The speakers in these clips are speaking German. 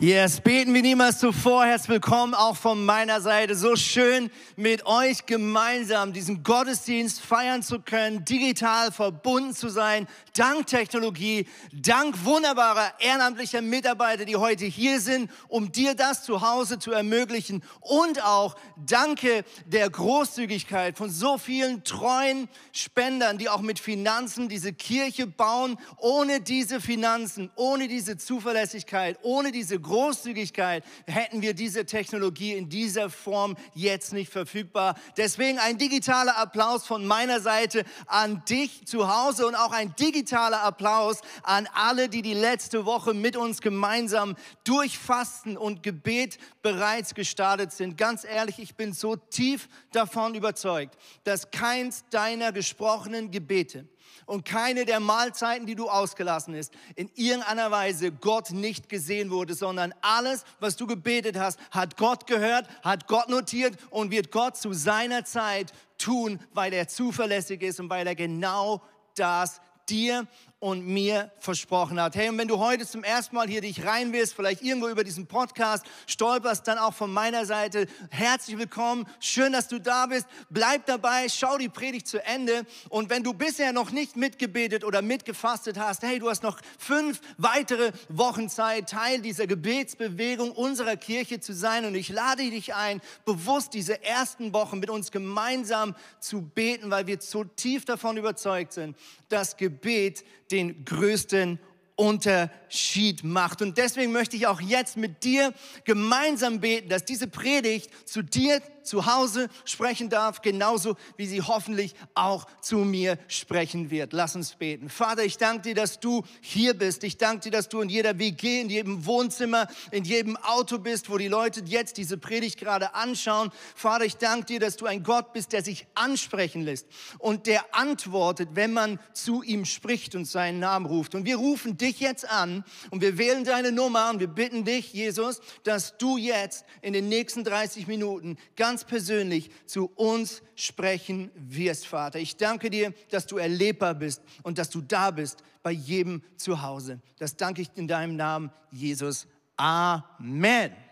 Yes, beten wie niemals zuvor. Herzlich willkommen auch von meiner Seite. So schön mit euch gemeinsam diesen Gottesdienst feiern zu können, digital verbunden zu sein, dank Technologie, dank wunderbarer ehrenamtlicher Mitarbeiter, die heute hier sind, um dir das zu Hause zu ermöglichen und auch danke der Großzügigkeit von so vielen treuen Spendern, die auch mit Finanzen diese Kirche bauen. Ohne diese Finanzen, ohne diese Zuverlässigkeit, ohne diese Großzügigkeit hätten wir diese Technologie in dieser Form jetzt nicht verfügbar. Deswegen ein digitaler Applaus von meiner Seite an dich zu Hause und auch ein digitaler Applaus an alle, die die letzte Woche mit uns gemeinsam durch Fasten und Gebet bereits gestartet sind. Ganz ehrlich, ich bin so tief davon überzeugt, dass keins deiner gesprochenen Gebete und keine der Mahlzeiten, die du ausgelassen hast, in irgendeiner Weise Gott nicht gesehen wurde, sondern alles, was du gebetet hast, hat Gott gehört, hat Gott notiert und wird Gott zu seiner Zeit tun, weil er zuverlässig ist und weil er genau das dir und mir versprochen hat. Hey, und wenn du heute zum ersten Mal hier dich rein willst, vielleicht irgendwo über diesen Podcast stolperst, dann auch von meiner Seite herzlich willkommen. Schön, dass du da bist. Bleib dabei, schau die Predigt zu Ende. Und wenn du bisher noch nicht mitgebetet oder mitgefastet hast, hey, du hast noch fünf weitere Wochen Zeit, Teil dieser Gebetsbewegung unserer Kirche zu sein. Und ich lade dich ein, bewusst diese ersten Wochen mit uns gemeinsam zu beten, weil wir so tief davon überzeugt sind, dass Gebet den größten Unterschied macht. Und deswegen möchte ich auch jetzt mit dir gemeinsam beten, dass diese Predigt zu dir zu Hause sprechen darf, genauso wie sie hoffentlich auch zu mir sprechen wird. Lass uns beten. Vater, ich danke dir, dass du hier bist. Ich danke dir, dass du in jeder WG, in jedem Wohnzimmer, in jedem Auto bist, wo die Leute jetzt diese Predigt gerade anschauen. Vater, ich danke dir, dass du ein Gott bist, der sich ansprechen lässt und der antwortet, wenn man zu ihm spricht und seinen Namen ruft. Und wir rufen dich jetzt an und wir wählen deine Nummer und wir bitten dich, Jesus, dass du jetzt in den nächsten 30 Minuten ganz ganz persönlich zu uns sprechen wirst, Vater. Ich danke dir, dass du erlebbar bist und dass du da bist bei jedem zu Hause. Das danke ich in deinem Namen, Jesus. Amen.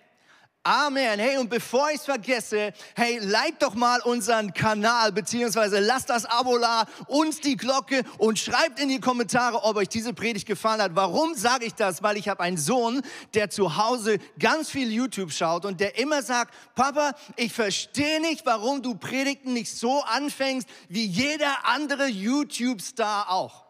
Amen. Hey, und bevor ich es vergesse, hey, like doch mal unseren Kanal, beziehungsweise lasst das Abo da, uns die Glocke und schreibt in die Kommentare, ob euch diese Predigt gefallen hat. Warum sage ich das? Weil ich habe einen Sohn, der zu Hause ganz viel YouTube schaut und der immer sagt, Papa, ich verstehe nicht, warum du Predigten nicht so anfängst wie jeder andere YouTube-Star auch.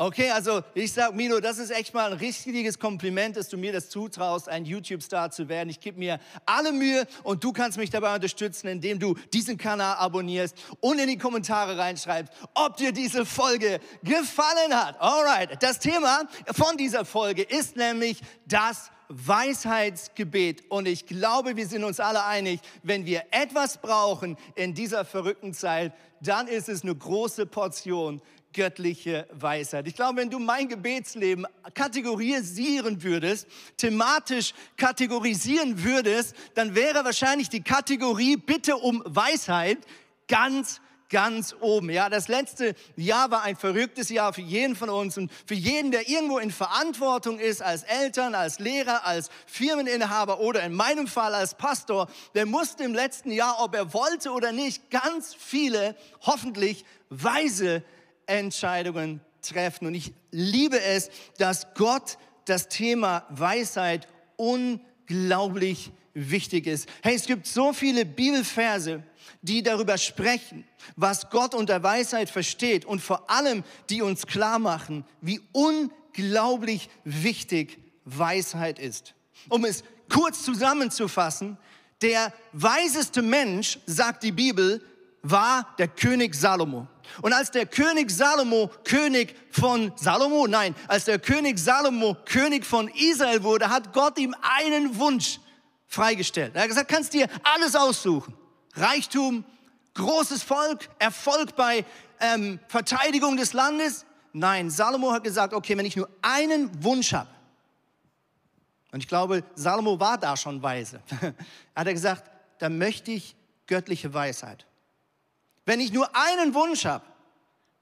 Okay, also ich sag Milo, das ist echt mal ein richtiges Kompliment, dass du mir das zutraust, ein YouTube-Star zu werden. Ich gebe mir alle Mühe und du kannst mich dabei unterstützen, indem du diesen Kanal abonnierst und in die Kommentare reinschreibst, ob dir diese Folge gefallen hat. Alright, das Thema von dieser Folge ist nämlich das Weisheitsgebet. Und ich glaube, wir sind uns alle einig, wenn wir etwas brauchen in dieser verrückten Zeit, dann ist es eine große Portion göttliche Weisheit. Ich glaube, wenn du mein Gebetsleben kategorisieren würdest, thematisch kategorisieren würdest, dann wäre wahrscheinlich die Kategorie Bitte um Weisheit ganz ganz oben. Ja, das letzte Jahr war ein verrücktes Jahr für jeden von uns und für jeden, der irgendwo in Verantwortung ist, als Eltern, als Lehrer, als Firmeninhaber oder in meinem Fall als Pastor, der musste im letzten Jahr, ob er wollte oder nicht, ganz viele, hoffentlich weise Entscheidungen treffen. Und ich liebe es, dass Gott das Thema Weisheit unglaublich wichtig ist. Hey, es gibt so viele Bibelverse, die darüber sprechen, was Gott unter Weisheit versteht und vor allem, die uns klar machen, wie unglaublich wichtig Weisheit ist. Um es kurz zusammenzufassen, der weiseste Mensch, sagt die Bibel, war der König Salomo. Und als der König Salomo König von Salomo, nein, als der König Salomo König von Israel wurde, hat Gott ihm einen Wunsch freigestellt. Er hat gesagt, kannst dir alles aussuchen. Reichtum, großes Volk, Erfolg bei ähm, Verteidigung des Landes. Nein, Salomo hat gesagt, okay, wenn ich nur einen Wunsch habe, Und ich glaube, Salomo war da schon weise. er hat gesagt, da möchte ich göttliche Weisheit. Wenn ich nur einen Wunsch habe,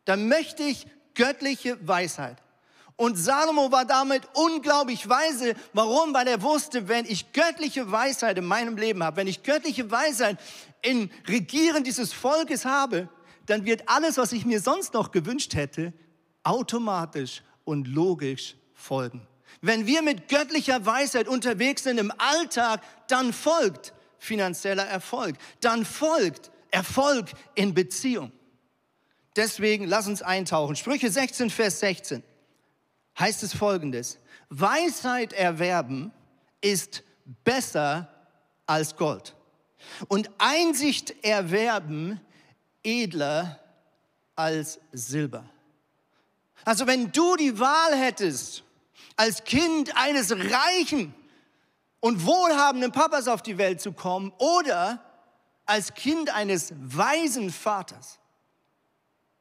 dann möchte ich göttliche Weisheit. Und Salomo war damit unglaublich weise. Warum? Weil er wusste, wenn ich göttliche Weisheit in meinem Leben habe, wenn ich göttliche Weisheit in Regieren dieses Volkes habe, dann wird alles, was ich mir sonst noch gewünscht hätte, automatisch und logisch folgen. Wenn wir mit göttlicher Weisheit unterwegs sind im Alltag, dann folgt finanzieller Erfolg, dann folgt Erfolg in Beziehung. Deswegen lass uns eintauchen. Sprüche 16, Vers 16 heißt es folgendes. Weisheit erwerben ist besser als Gold. Und Einsicht erwerben edler als Silber. Also wenn du die Wahl hättest, als Kind eines reichen und wohlhabenden Papas auf die Welt zu kommen oder als Kind eines weisen Vaters,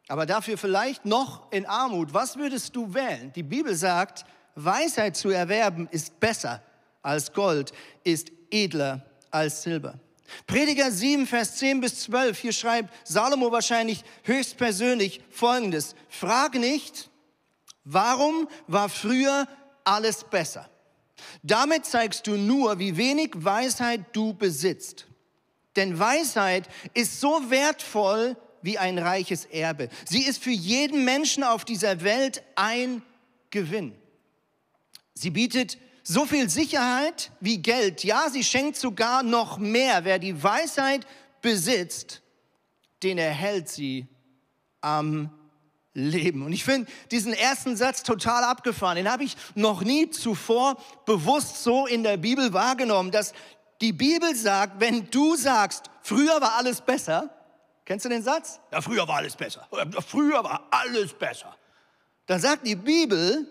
aber dafür vielleicht noch in Armut, was würdest du wählen? Die Bibel sagt, Weisheit zu erwerben ist besser als Gold, ist edler als Silber. Prediger 7, Vers 10 bis 12, hier schreibt Salomo wahrscheinlich höchstpersönlich Folgendes. Frag nicht, warum war früher alles besser? Damit zeigst du nur, wie wenig Weisheit du besitzt. Denn Weisheit ist so wertvoll wie ein reiches Erbe. Sie ist für jeden Menschen auf dieser Welt ein Gewinn. Sie bietet so viel Sicherheit wie Geld. Ja, sie schenkt sogar noch mehr. Wer die Weisheit besitzt, den erhält sie am Leben. Und ich finde diesen ersten Satz total abgefahren. Den habe ich noch nie zuvor bewusst so in der Bibel wahrgenommen, dass die Bibel sagt, wenn du sagst, früher war alles besser, Kennst du den Satz? Ja, früher war alles besser. Früher war alles besser. Dann sagt die Bibel,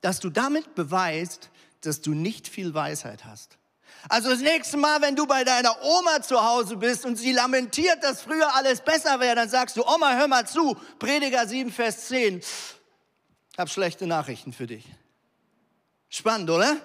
dass du damit beweist, dass du nicht viel Weisheit hast. Also das nächste Mal, wenn du bei deiner Oma zu Hause bist und sie lamentiert, dass früher alles besser wäre, dann sagst du, Oma, hör mal zu, Prediger 7, Vers 10. Ich hab schlechte Nachrichten für dich. Spannend, oder?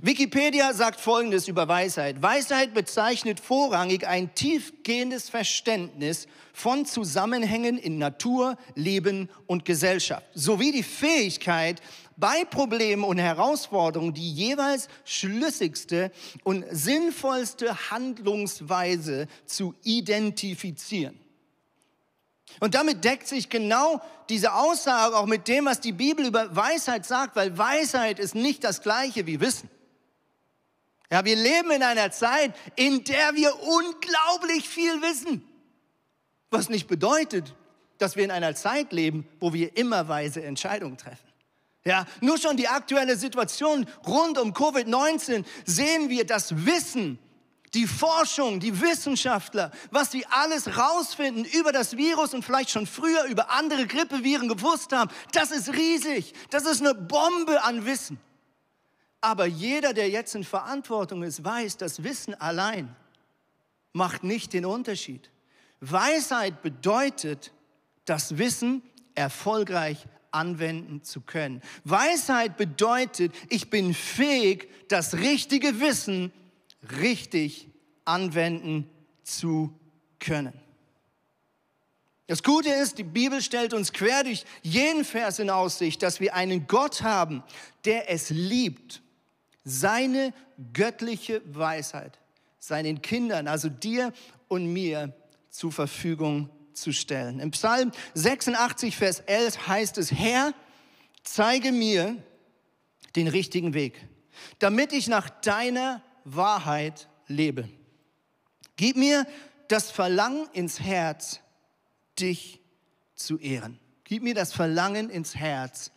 Wikipedia sagt Folgendes über Weisheit. Weisheit bezeichnet vorrangig ein tiefgehendes Verständnis von Zusammenhängen in Natur, Leben und Gesellschaft, sowie die Fähigkeit, bei Problemen und Herausforderungen die jeweils schlüssigste und sinnvollste Handlungsweise zu identifizieren. Und damit deckt sich genau diese Aussage auch mit dem, was die Bibel über Weisheit sagt, weil Weisheit ist nicht das gleiche wie Wissen. Ja, wir leben in einer Zeit, in der wir unglaublich viel wissen. Was nicht bedeutet, dass wir in einer Zeit leben, wo wir immer weise Entscheidungen treffen. Ja, nur schon die aktuelle Situation rund um Covid-19 sehen wir, dass Wissen die Forschung, die Wissenschaftler, was sie alles rausfinden über das Virus und vielleicht schon früher über andere Grippeviren gewusst haben, das ist riesig. Das ist eine Bombe an Wissen. Aber jeder, der jetzt in Verantwortung ist, weiß, dass Wissen allein macht nicht den Unterschied. Weisheit bedeutet, das Wissen erfolgreich anwenden zu können. Weisheit bedeutet, ich bin fähig, das richtige Wissen richtig anwenden zu können. Das Gute ist, die Bibel stellt uns quer durch jeden Vers in Aussicht, dass wir einen Gott haben, der es liebt, seine göttliche Weisheit seinen Kindern, also dir und mir, zur Verfügung zu stellen. Im Psalm 86, Vers 11 heißt es, Herr, zeige mir den richtigen Weg, damit ich nach deiner Wahrheit lebe. Gib mir das Verlangen ins Herz, dich zu ehren. Gib mir das Verlangen ins Herz,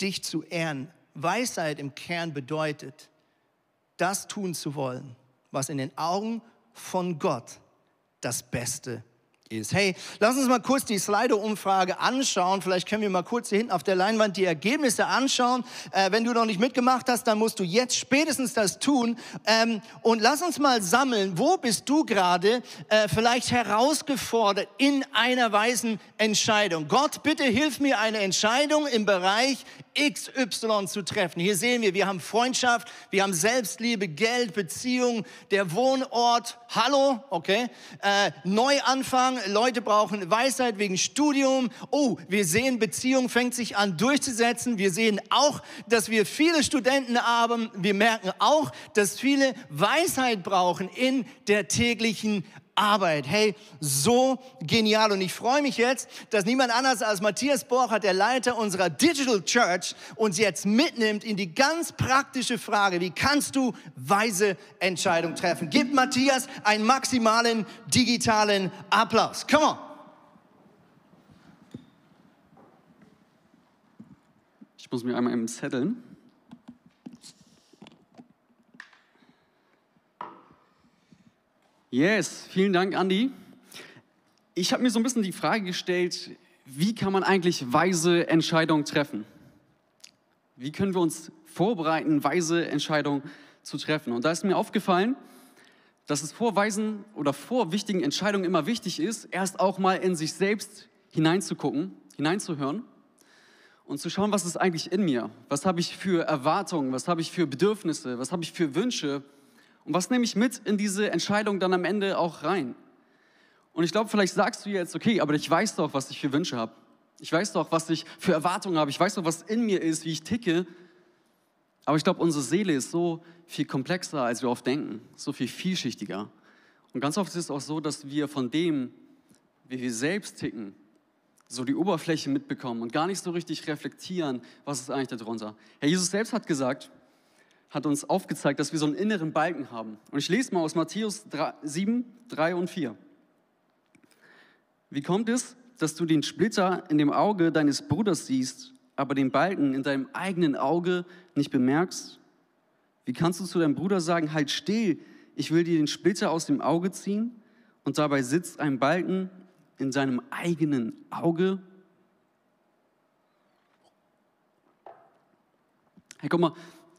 dich zu ehren. Weisheit im Kern bedeutet, das tun zu wollen, was in den Augen von Gott das Beste ist ist. Hey, lass uns mal kurz die Slido-Umfrage anschauen. Vielleicht können wir mal kurz hier hinten auf der Leinwand die Ergebnisse anschauen. Äh, wenn du noch nicht mitgemacht hast, dann musst du jetzt spätestens das tun. Ähm, und lass uns mal sammeln, wo bist du gerade äh, vielleicht herausgefordert in einer weisen Entscheidung? Gott, bitte hilf mir eine Entscheidung im Bereich XY zu treffen. Hier sehen wir, wir haben Freundschaft, wir haben Selbstliebe, Geld, Beziehung, der Wohnort, Hallo, okay, äh, Neuanfang, Leute brauchen Weisheit wegen Studium. Oh, wir sehen, Beziehung fängt sich an durchzusetzen. Wir sehen auch, dass wir viele Studenten haben. Wir merken auch, dass viele Weisheit brauchen in der täglichen Arbeit. Hey, so genial. Und ich freue mich jetzt, dass niemand anders als Matthias Borcher, der Leiter unserer Digital Church, uns jetzt mitnimmt in die ganz praktische Frage, wie kannst du weise Entscheidungen treffen? Gib Matthias einen maximalen digitalen Applaus. Come on. Ich muss mir einmal im Zetteln. Yes, vielen Dank, Andy. Ich habe mir so ein bisschen die Frage gestellt, wie kann man eigentlich weise Entscheidungen treffen? Wie können wir uns vorbereiten, weise Entscheidungen zu treffen? Und da ist mir aufgefallen, dass es vor weisen oder vor wichtigen Entscheidungen immer wichtig ist, erst auch mal in sich selbst hineinzugucken, hineinzuhören und zu schauen, was ist eigentlich in mir? Was habe ich für Erwartungen? Was habe ich für Bedürfnisse? Was habe ich für Wünsche? Und was nehme ich mit in diese Entscheidung dann am Ende auch rein? Und ich glaube, vielleicht sagst du jetzt, okay, aber ich weiß doch, was ich für Wünsche habe. Ich weiß doch, was ich für Erwartungen habe. Ich weiß doch, was in mir ist, wie ich ticke. Aber ich glaube, unsere Seele ist so viel komplexer, als wir oft denken, so viel vielschichtiger. Und ganz oft ist es auch so, dass wir von dem, wie wir selbst ticken, so die Oberfläche mitbekommen und gar nicht so richtig reflektieren, was ist eigentlich darunter. Herr Jesus selbst hat gesagt, hat uns aufgezeigt, dass wir so einen inneren Balken haben. Und ich lese mal aus Matthäus 7, 3 und 4. Wie kommt es, dass du den Splitter in dem Auge deines Bruders siehst, aber den Balken in deinem eigenen Auge nicht bemerkst? Wie kannst du zu deinem Bruder sagen, halt still, ich will dir den Splitter aus dem Auge ziehen und dabei sitzt ein Balken in seinem eigenen Auge? Hey, guck mal,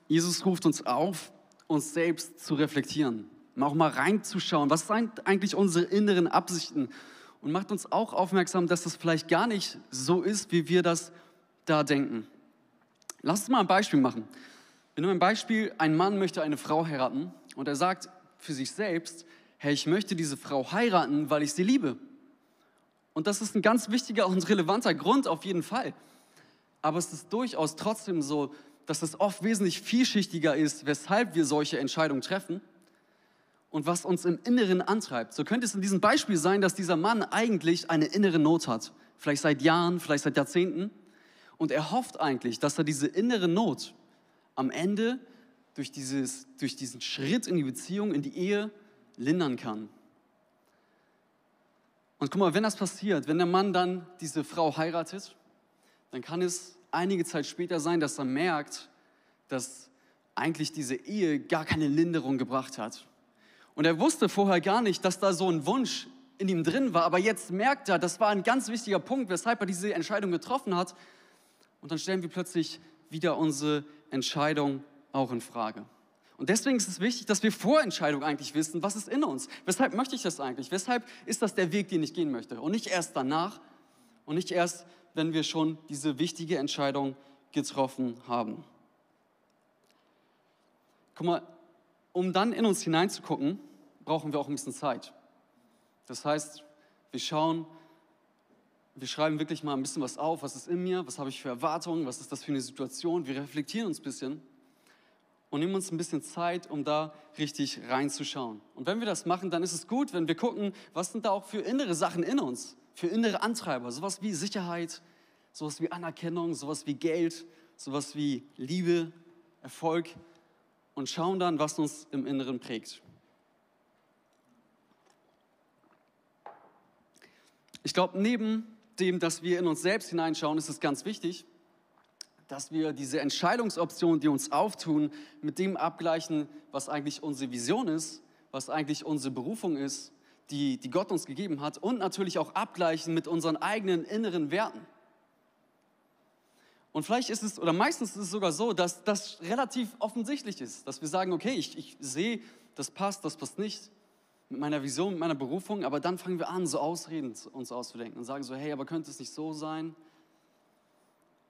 Jesus ruft uns auf, uns selbst zu reflektieren, auch mal reinzuschauen, was sind eigentlich unsere inneren Absichten und macht uns auch aufmerksam, dass das vielleicht gar nicht so ist, wie wir das da denken. Lass uns mal ein Beispiel machen. Wir nehmen ein Beispiel, ein Mann möchte eine Frau heiraten und er sagt für sich selbst, hey, ich möchte diese Frau heiraten, weil ich sie liebe. Und das ist ein ganz wichtiger und relevanter Grund auf jeden Fall. Aber es ist durchaus trotzdem so, dass es oft wesentlich vielschichtiger ist, weshalb wir solche Entscheidungen treffen und was uns im Inneren antreibt. So könnte es in diesem Beispiel sein, dass dieser Mann eigentlich eine innere Not hat, vielleicht seit Jahren, vielleicht seit Jahrzehnten, und er hofft eigentlich, dass er diese innere Not am Ende durch, dieses, durch diesen Schritt in die Beziehung, in die Ehe lindern kann. Und guck mal, wenn das passiert, wenn der Mann dann diese Frau heiratet, dann kann es einige Zeit später sein, dass er merkt, dass eigentlich diese Ehe gar keine Linderung gebracht hat. Und er wusste vorher gar nicht, dass da so ein Wunsch in ihm drin war, aber jetzt merkt er, das war ein ganz wichtiger Punkt, weshalb er diese Entscheidung getroffen hat. Und dann stellen wir plötzlich wieder unsere Entscheidung auch in Frage. Und deswegen ist es wichtig, dass wir vor Entscheidung eigentlich wissen, was ist in uns. Weshalb möchte ich das eigentlich? Weshalb ist das der Weg, den ich gehen möchte? Und nicht erst danach und nicht erst, wenn wir schon diese wichtige Entscheidung getroffen haben. Guck mal, um dann in uns hineinzugucken, brauchen wir auch ein bisschen Zeit. Das heißt, wir schauen, wir schreiben wirklich mal ein bisschen was auf, was ist in mir, was habe ich für Erwartungen, was ist das für eine Situation, wir reflektieren uns ein bisschen und nehmen uns ein bisschen Zeit, um da richtig reinzuschauen. Und wenn wir das machen, dann ist es gut, wenn wir gucken, was sind da auch für innere Sachen in uns für innere Antreiber, sowas wie Sicherheit, sowas wie Anerkennung, sowas wie Geld, sowas wie Liebe, Erfolg und schauen dann, was uns im Inneren prägt. Ich glaube, neben dem, dass wir in uns selbst hineinschauen, ist es ganz wichtig, dass wir diese Entscheidungsoptionen, die uns auftun, mit dem abgleichen, was eigentlich unsere Vision ist, was eigentlich unsere Berufung ist die, die Gott uns gegeben hat und natürlich auch abgleichen mit unseren eigenen inneren Werten. Und vielleicht ist es, oder meistens ist es sogar so, dass das relativ offensichtlich ist, dass wir sagen, okay, ich, ich sehe, das passt, das passt nicht mit meiner Vision, mit meiner Berufung, aber dann fangen wir an, so Ausreden uns auszudenken und sagen so, hey, aber könnte es nicht so sein?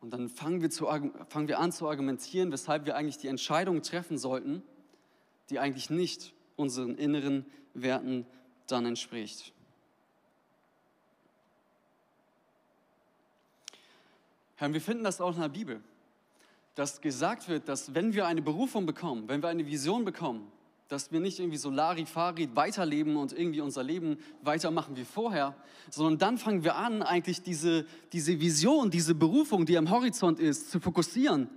Und dann fangen wir, zu, fangen wir an zu argumentieren, weshalb wir eigentlich die Entscheidung treffen sollten, die eigentlich nicht unseren inneren Werten dann entspricht. Herr, wir finden das auch in der Bibel, dass gesagt wird, dass wenn wir eine Berufung bekommen, wenn wir eine Vision bekommen, dass wir nicht irgendwie so Larifari weiterleben und irgendwie unser Leben weitermachen wie vorher, sondern dann fangen wir an, eigentlich diese, diese Vision, diese Berufung, die am Horizont ist, zu fokussieren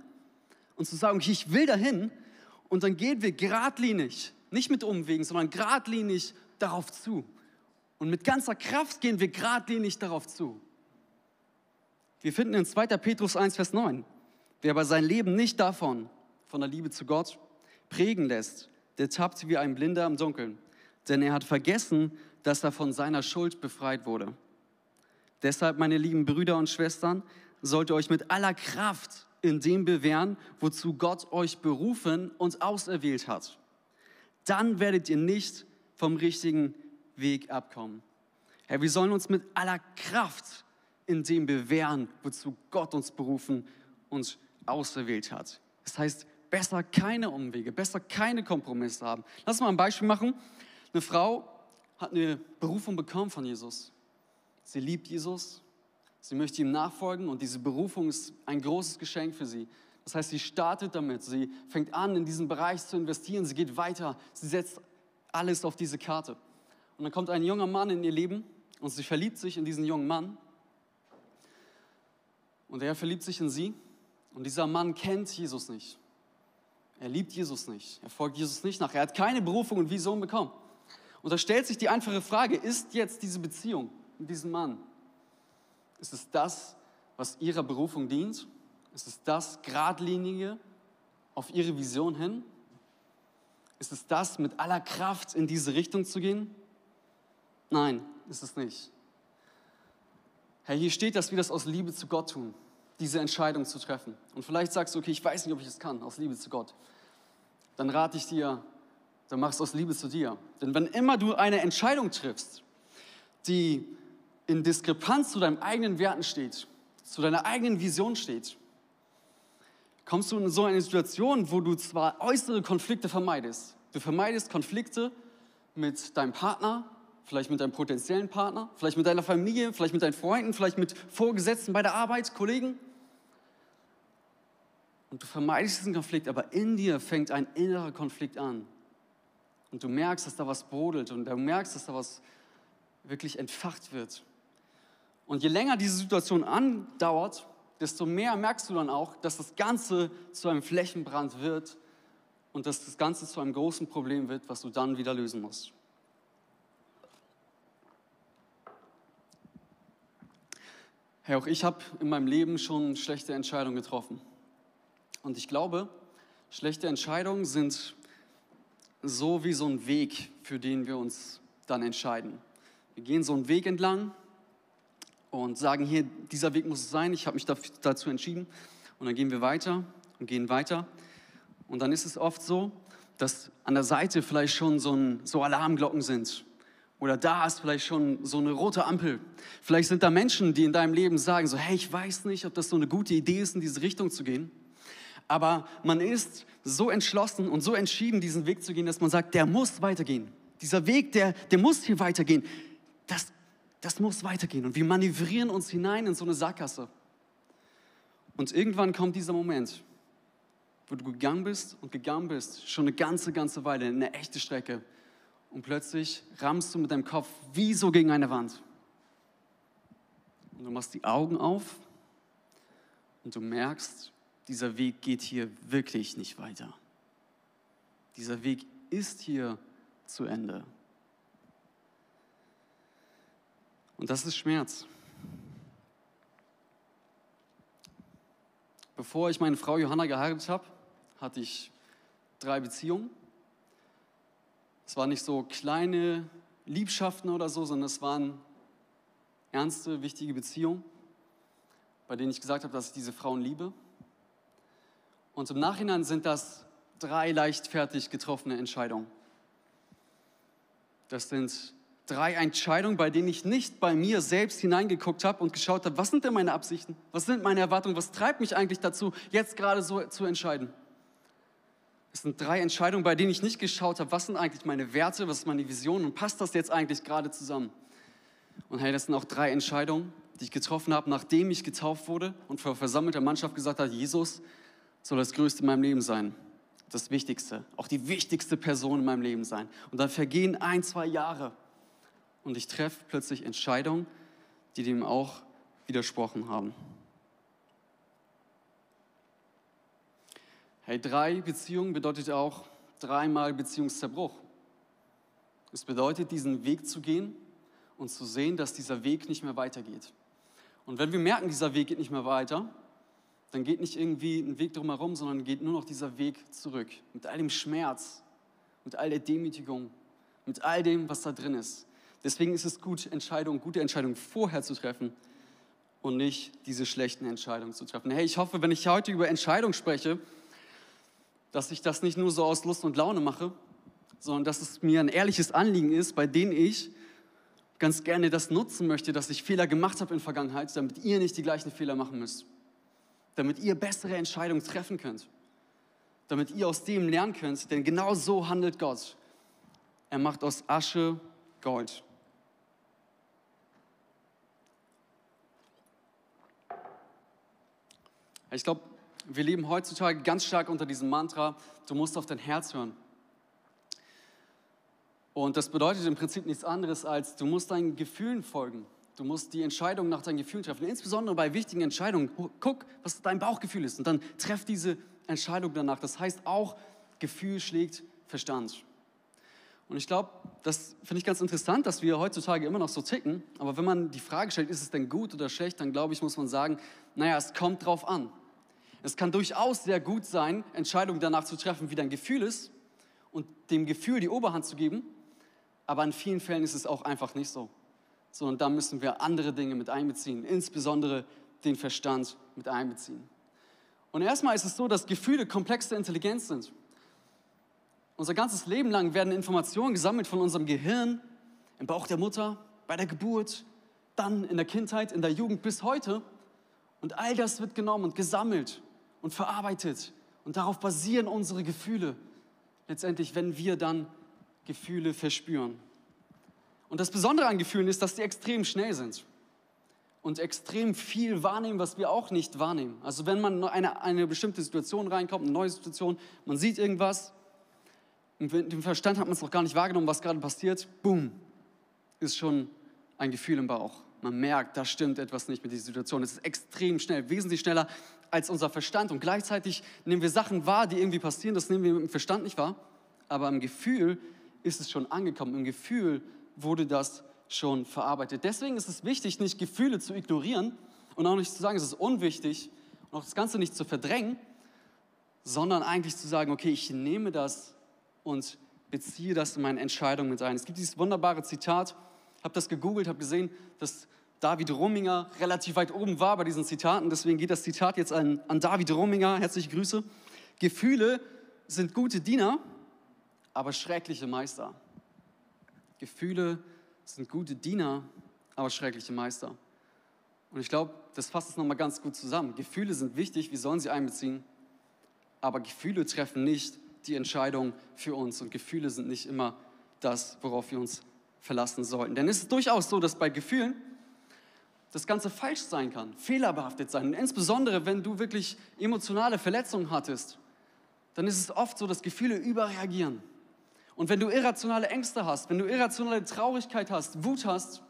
und zu sagen, ich will dahin und dann gehen wir geradlinig, nicht mit Umwegen, sondern geradlinig darauf zu. Und mit ganzer Kraft gehen wir geradlinig darauf zu. Wir finden in 2. Petrus 1, Vers 9, wer aber sein Leben nicht davon, von der Liebe zu Gott, prägen lässt, der tappt wie ein Blinder im Dunkeln, denn er hat vergessen, dass er von seiner Schuld befreit wurde. Deshalb, meine lieben Brüder und Schwestern, sollt ihr euch mit aller Kraft in dem bewähren, wozu Gott euch berufen und auserwählt hat. Dann werdet ihr nicht vom richtigen Weg abkommen. Herr, wir sollen uns mit aller Kraft in dem bewähren, wozu Gott uns berufen und auserwählt hat. Das heißt, besser keine Umwege, besser keine Kompromisse haben. Lass mal ein Beispiel machen. Eine Frau hat eine Berufung bekommen von Jesus. Sie liebt Jesus, sie möchte ihm nachfolgen und diese Berufung ist ein großes Geschenk für sie. Das heißt, sie startet damit, sie fängt an, in diesen Bereich zu investieren, sie geht weiter, sie setzt alles auf diese Karte. Und dann kommt ein junger Mann in ihr Leben und sie verliebt sich in diesen jungen Mann. Und er verliebt sich in sie und dieser Mann kennt Jesus nicht. Er liebt Jesus nicht. Er folgt Jesus nicht nach. Er hat keine Berufung und Vision bekommen. Und da stellt sich die einfache Frage, ist jetzt diese Beziehung mit diesem Mann, ist es das, was ihrer Berufung dient? Ist es das geradlinige auf ihre Vision hin? Ist es das, mit aller Kraft in diese Richtung zu gehen? Nein, ist es nicht. Herr, hier steht, dass wir das aus Liebe zu Gott tun diese Entscheidung zu treffen. Und vielleicht sagst du, okay, ich weiß nicht, ob ich es kann, aus Liebe zu Gott. Dann rate ich dir, dann mach es aus Liebe zu dir. Denn wenn immer du eine Entscheidung triffst, die in Diskrepanz zu deinen eigenen Werten steht, zu deiner eigenen Vision steht, kommst du in so eine Situation, wo du zwar äußere Konflikte vermeidest. Du vermeidest Konflikte mit deinem Partner, vielleicht mit deinem potenziellen Partner, vielleicht mit deiner Familie, vielleicht mit deinen Freunden, vielleicht mit Vorgesetzten bei der Arbeit, Kollegen. Und du vermeidest diesen Konflikt, aber in dir fängt ein innerer Konflikt an. Und du merkst, dass da was brodelt und du merkst, dass da was wirklich entfacht wird. Und je länger diese Situation andauert, desto mehr merkst du dann auch, dass das Ganze zu einem Flächenbrand wird und dass das Ganze zu einem großen Problem wird, was du dann wieder lösen musst. Hey, auch ich habe in meinem Leben schon schlechte Entscheidungen getroffen. Und ich glaube, schlechte Entscheidungen sind so wie so ein Weg, für den wir uns dann entscheiden. Wir gehen so einen Weg entlang und sagen, hier, dieser Weg muss es sein, ich habe mich dazu entschieden. Und dann gehen wir weiter und gehen weiter. Und dann ist es oft so, dass an der Seite vielleicht schon so, ein, so Alarmglocken sind. Oder da ist vielleicht schon so eine rote Ampel. Vielleicht sind da Menschen, die in deinem Leben sagen, so, hey, ich weiß nicht, ob das so eine gute Idee ist, in diese Richtung zu gehen aber man ist so entschlossen und so entschieden, diesen Weg zu gehen, dass man sagt, der muss weitergehen. Dieser Weg, der, der muss hier weitergehen. Das, das muss weitergehen. Und wir manövrieren uns hinein in so eine Sackgasse. Und irgendwann kommt dieser Moment, wo du gegangen bist und gegangen bist, schon eine ganze, ganze Weile, eine echte Strecke. Und plötzlich rammst du mit deinem Kopf wie so gegen eine Wand. Und du machst die Augen auf und du merkst, dieser Weg geht hier wirklich nicht weiter. Dieser Weg ist hier zu Ende. Und das ist Schmerz. Bevor ich meine Frau Johanna geheiratet habe, hatte ich drei Beziehungen. Es waren nicht so kleine Liebschaften oder so, sondern es waren ernste, wichtige Beziehungen, bei denen ich gesagt habe, dass ich diese Frauen liebe. Und im Nachhinein sind das drei leichtfertig getroffene Entscheidungen. Das sind Drei Entscheidungen, bei denen ich nicht bei mir selbst hineingeguckt habe und geschaut habe, was sind denn meine Absichten? Was sind meine Erwartungen? Was treibt mich eigentlich dazu, jetzt gerade so zu entscheiden? Es sind drei Entscheidungen, bei denen ich nicht geschaut habe, was sind eigentlich meine Werte, was ist meine Vision und passt das jetzt eigentlich gerade zusammen? Und hey, das sind auch drei Entscheidungen, die ich getroffen habe, nachdem ich getauft wurde und vor versammelter Mannschaft gesagt habe, Jesus soll das Größte in meinem Leben sein das Wichtigste, auch die wichtigste Person in meinem Leben sein. Und dann vergehen ein, zwei Jahre und ich treffe plötzlich Entscheidungen, die dem auch widersprochen haben. Hey, drei Beziehungen bedeutet auch dreimal Beziehungszerbruch. Es bedeutet, diesen Weg zu gehen und zu sehen, dass dieser Weg nicht mehr weitergeht. Und wenn wir merken, dieser Weg geht nicht mehr weiter, dann geht nicht irgendwie ein Weg drumherum, sondern geht nur noch dieser Weg zurück. Mit all dem Schmerz, mit all der Demütigung, mit all dem, was da drin ist. Deswegen ist es gut, Entscheidungen, gute Entscheidungen vorher zu treffen und nicht diese schlechten Entscheidungen zu treffen. Hey, ich hoffe, wenn ich heute über Entscheidungen spreche, dass ich das nicht nur so aus Lust und Laune mache, sondern dass es mir ein ehrliches Anliegen ist, bei denen ich ganz gerne das nutzen möchte, dass ich Fehler gemacht habe in der Vergangenheit, damit ihr nicht die gleichen Fehler machen müsst damit ihr bessere Entscheidungen treffen könnt, damit ihr aus dem lernen könnt, denn genau so handelt Gott. Er macht aus Asche Gold. Ich glaube, wir leben heutzutage ganz stark unter diesem Mantra, du musst auf dein Herz hören. Und das bedeutet im Prinzip nichts anderes als, du musst deinen Gefühlen folgen. Du musst die Entscheidung nach deinen Gefühlen treffen. Insbesondere bei wichtigen Entscheidungen. Guck, was dein Bauchgefühl ist und dann treff diese Entscheidung danach. Das heißt auch, Gefühl schlägt Verstand. Und ich glaube, das finde ich ganz interessant, dass wir heutzutage immer noch so ticken. Aber wenn man die Frage stellt, ist es denn gut oder schlecht, dann glaube ich, muss man sagen, naja, es kommt drauf an. Es kann durchaus sehr gut sein, Entscheidungen danach zu treffen, wie dein Gefühl ist und dem Gefühl die Oberhand zu geben. Aber in vielen Fällen ist es auch einfach nicht so sondern da müssen wir andere Dinge mit einbeziehen, insbesondere den Verstand mit einbeziehen. Und erstmal ist es so, dass Gefühle komplexe Intelligenz sind. Unser ganzes Leben lang werden Informationen gesammelt von unserem Gehirn, im Bauch der Mutter, bei der Geburt, dann in der Kindheit, in der Jugend bis heute. Und all das wird genommen und gesammelt und verarbeitet. Und darauf basieren unsere Gefühle. Letztendlich, wenn wir dann Gefühle verspüren. Und das Besondere an Gefühlen ist, dass die extrem schnell sind und extrem viel wahrnehmen, was wir auch nicht wahrnehmen. Also wenn man in eine, eine bestimmte Situation reinkommt, eine neue Situation, man sieht irgendwas, und mit dem Verstand hat man es noch gar nicht wahrgenommen, was gerade passiert, boom, ist schon ein Gefühl im Bauch. Man merkt, da stimmt etwas nicht mit dieser Situation. Es ist extrem schnell, wesentlich schneller als unser Verstand. Und gleichzeitig nehmen wir Sachen wahr, die irgendwie passieren, das nehmen wir mit dem Verstand nicht wahr. Aber im Gefühl ist es schon angekommen. Im Gefühl wurde das schon verarbeitet. Deswegen ist es wichtig, nicht Gefühle zu ignorieren und auch nicht zu sagen, es ist unwichtig und auch das Ganze nicht zu verdrängen, sondern eigentlich zu sagen, okay, ich nehme das und beziehe das in meine Entscheidung mit ein. Es gibt dieses wunderbare Zitat, habe das gegoogelt, habe gesehen, dass David Rominger relativ weit oben war bei diesen Zitaten. Deswegen geht das Zitat jetzt an, an David Rominger. Herzliche Grüße. Gefühle sind gute Diener, aber schreckliche Meister. Gefühle sind gute Diener, aber schreckliche Meister. Und ich glaube, das fasst es nochmal ganz gut zusammen. Gefühle sind wichtig, wir sollen sie einbeziehen, aber Gefühle treffen nicht die Entscheidung für uns und Gefühle sind nicht immer das, worauf wir uns verlassen sollten. Denn es ist durchaus so, dass bei Gefühlen das Ganze falsch sein kann, fehlerbehaftet sein. Und insbesondere, wenn du wirklich emotionale Verletzungen hattest, dann ist es oft so, dass Gefühle überreagieren. Und wenn du irrationale Ängste hast, wenn du irrationale Traurigkeit hast, Wut hast,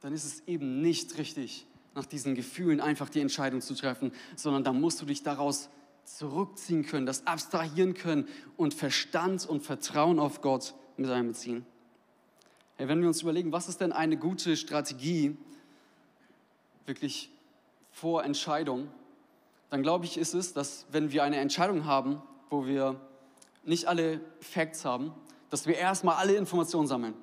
dann ist es eben nicht richtig, nach diesen Gefühlen einfach die Entscheidung zu treffen, sondern da musst du dich daraus zurückziehen können, das abstrahieren können und Verstand und Vertrauen auf Gott mit einbeziehen. Hey, wenn wir uns überlegen, was ist denn eine gute Strategie wirklich vor Entscheidung, dann glaube ich, ist es, dass wenn wir eine Entscheidung haben, wo wir nicht alle Facts haben, dass wir erstmal alle Informationen sammeln.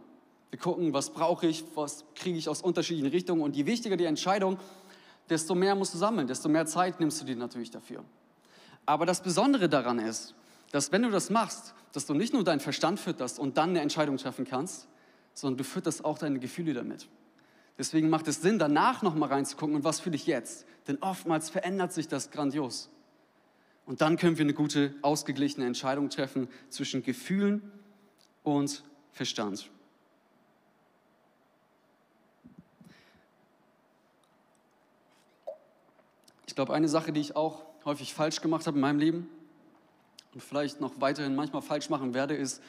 Wir gucken, was brauche ich, was kriege ich aus unterschiedlichen Richtungen und je wichtiger die Entscheidung, desto mehr musst du sammeln, desto mehr Zeit nimmst du dir natürlich dafür. Aber das Besondere daran ist, dass wenn du das machst, dass du nicht nur deinen Verstand fütterst und dann eine Entscheidung treffen kannst, sondern du fütterst auch deine Gefühle damit. Deswegen macht es Sinn, danach nochmal reinzugucken und was fühle ich jetzt? Denn oftmals verändert sich das grandios. Und dann können wir eine gute, ausgeglichene Entscheidung treffen zwischen Gefühlen und Verstand. Ich glaube, eine Sache, die ich auch häufig falsch gemacht habe in meinem Leben und vielleicht noch weiterhin manchmal falsch machen werde, ist,